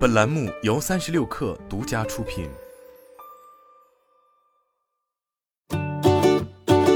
本栏目由三十六氪独家出品。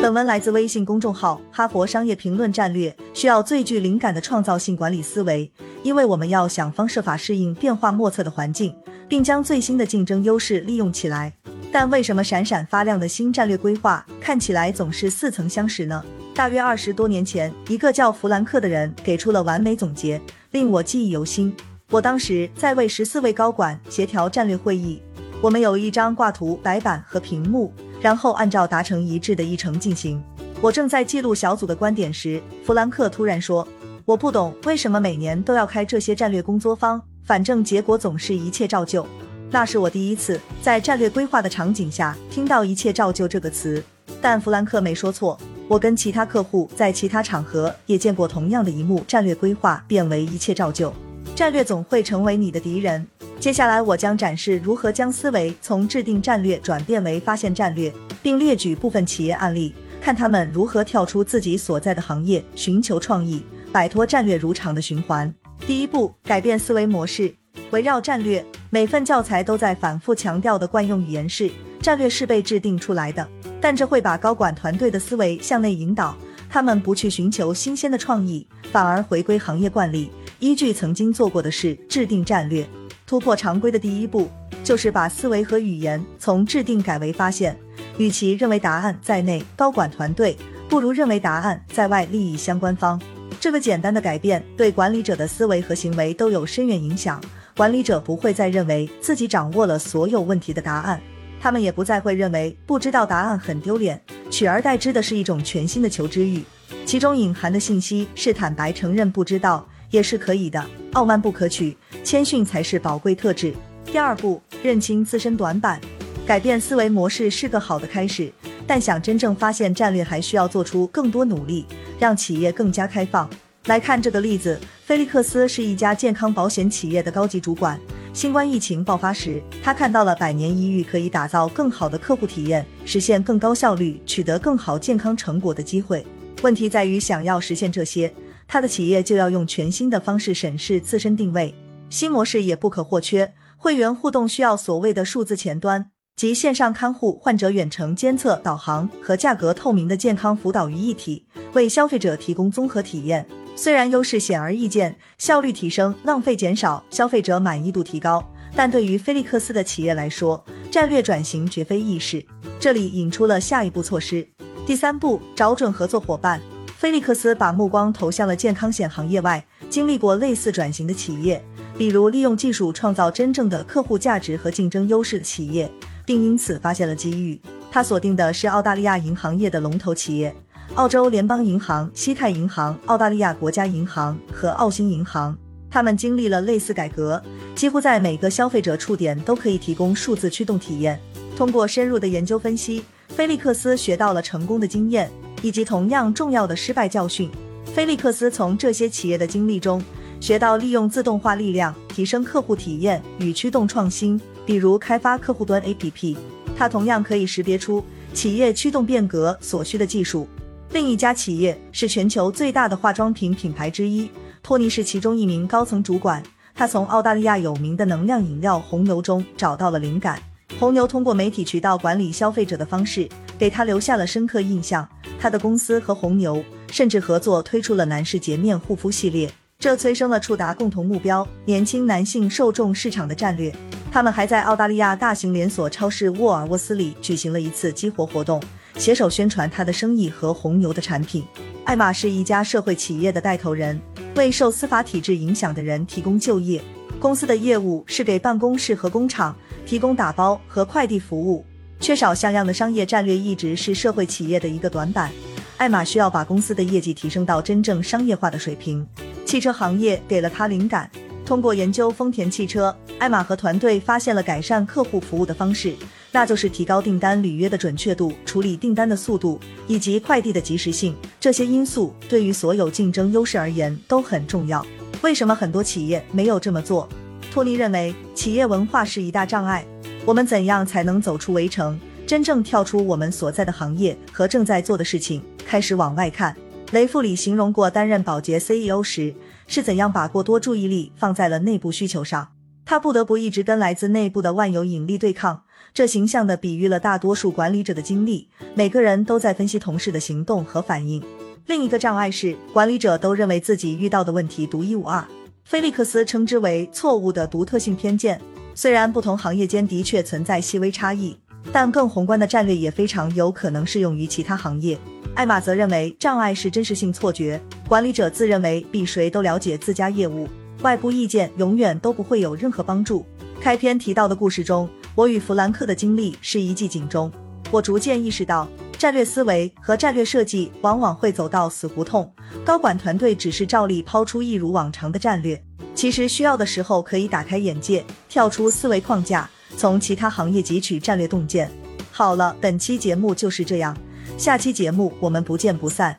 本文来自微信公众号《哈佛商业评论》。战略需要最具灵感的创造性管理思维，因为我们要想方设法适应变化莫测的环境，并将最新的竞争优势利用起来。但为什么闪闪发亮的新战略规划看起来总是似曾相识呢？大约二十多年前，一个叫弗兰克的人给出了完美总结，令我记忆犹新。我当时在为十四位高管协调战略会议，我们有一张挂图白板和屏幕，然后按照达成一致的议程进行。我正在记录小组的观点时，弗兰克突然说：“我不懂为什么每年都要开这些战略工作坊，反正结果总是一切照旧。”那是我第一次在战略规划的场景下听到“一切照旧”这个词，但弗兰克没说错。我跟其他客户在其他场合也见过同样的一幕：战略规划变为一切照旧，战略总会成为你的敌人。接下来我将展示如何将思维从制定战略转变为发现战略，并列举部分企业案例，看他们如何跳出自己所在的行业，寻求创意，摆脱战略如常的循环。第一步，改变思维模式，围绕战略。每份教材都在反复强调的惯用语言是：战略是被制定出来的。但这会把高管团队的思维向内引导，他们不去寻求新鲜的创意，反而回归行业惯例，依据曾经做过的事制定战略。突破常规的第一步就是把思维和语言从制定改为发现。与其认为答案在内，高管团队不如认为答案在外，利益相关方。这个简单的改变对管理者的思维和行为都有深远影响。管理者不会再认为自己掌握了所有问题的答案。他们也不再会认为不知道答案很丢脸，取而代之的是一种全新的求知欲，其中隐含的信息是坦白承认不知道也是可以的，傲慢不可取，谦逊才是宝贵特质。第二步，认清自身短板，改变思维模式是个好的开始，但想真正发现战略，还需要做出更多努力，让企业更加开放。来看这个例子，菲利克斯是一家健康保险企业的高级主管。新冠疫情爆发时，他看到了百年一遇可以打造更好的客户体验，实现更高效率、取得更好健康成果的机会。问题在于，想要实现这些，他的企业就要用全新的方式审视自身定位。新模式也不可或缺，会员互动需要所谓的数字前端，即线上看护、患者远程监测、导航和价格透明的健康辅导于一体，为消费者提供综合体验。虽然优势显而易见，效率提升、浪费减少、消费者满意度提高，但对于菲利克斯的企业来说，战略转型绝非易事。这里引出了下一步措施：第三步，找准合作伙伴。菲利克斯把目光投向了健康险行业外经历过类似转型的企业，比如利用技术创造真正的客户价值和竞争优势的企业，并因此发现了机遇。他锁定的是澳大利亚银行业的龙头企业。澳洲联邦银行、西泰银行、澳大利亚国家银行和澳新银行，他们经历了类似改革，几乎在每个消费者触点都可以提供数字驱动体验。通过深入的研究分析，菲利克斯学到了成功的经验以及同样重要的失败教训。菲利克斯从这些企业的经历中学到利用自动化力量提升客户体验与驱动创新，比如开发客户端 APP。他同样可以识别出企业驱动变革所需的技术。另一家企业是全球最大的化妆品品牌之一，托尼是其中一名高层主管。他从澳大利亚有名的能量饮料红牛中找到了灵感。红牛通过媒体渠道管理消费者的方式，给他留下了深刻印象。他的公司和红牛甚至合作推出了男士洁面护肤系列，这催生了触达共同目标年轻男性受众市场的战略。他们还在澳大利亚大型连锁超市沃尔沃斯里举行了一次激活活动。携手宣传他的生意和红牛的产品。艾玛是一家社会企业的带头人，为受司法体制影响的人提供就业。公司的业务是给办公室和工厂提供打包和快递服务。缺少像样的商业战略一直是社会企业的一个短板。艾玛需要把公司的业绩提升到真正商业化的水平。汽车行业给了他灵感。通过研究丰田汽车，艾玛和团队发现了改善客户服务的方式。那就是提高订单履约的准确度、处理订单的速度以及快递的及时性。这些因素对于所有竞争优势而言都很重要。为什么很多企业没有这么做？托尼认为，企业文化是一大障碍。我们怎样才能走出围城，真正跳出我们所在的行业和正在做的事情，开始往外看？雷富里形容过担任保洁 CEO 时是怎样把过多注意力放在了内部需求上。他不得不一直跟来自内部的万有引力对抗。这形象地比喻了大多数管理者的经历，每个人都在分析同事的行动和反应。另一个障碍是，管理者都认为自己遇到的问题独一无二。菲利克斯称之为错误的独特性偏见。虽然不同行业间的确存在细微差异，但更宏观的战略也非常有可能适用于其他行业。艾玛则认为，障碍是真实性错觉。管理者自认为比谁都了解自家业务，外部意见永远都不会有任何帮助。开篇提到的故事中。我与弗兰克的经历是一记警钟。我逐渐意识到，战略思维和战略设计往往会走到死胡同。高管团队只是照例抛出一如往常的战略，其实需要的时候可以打开眼界，跳出思维框架，从其他行业汲取战略洞见。好了，本期节目就是这样，下期节目我们不见不散。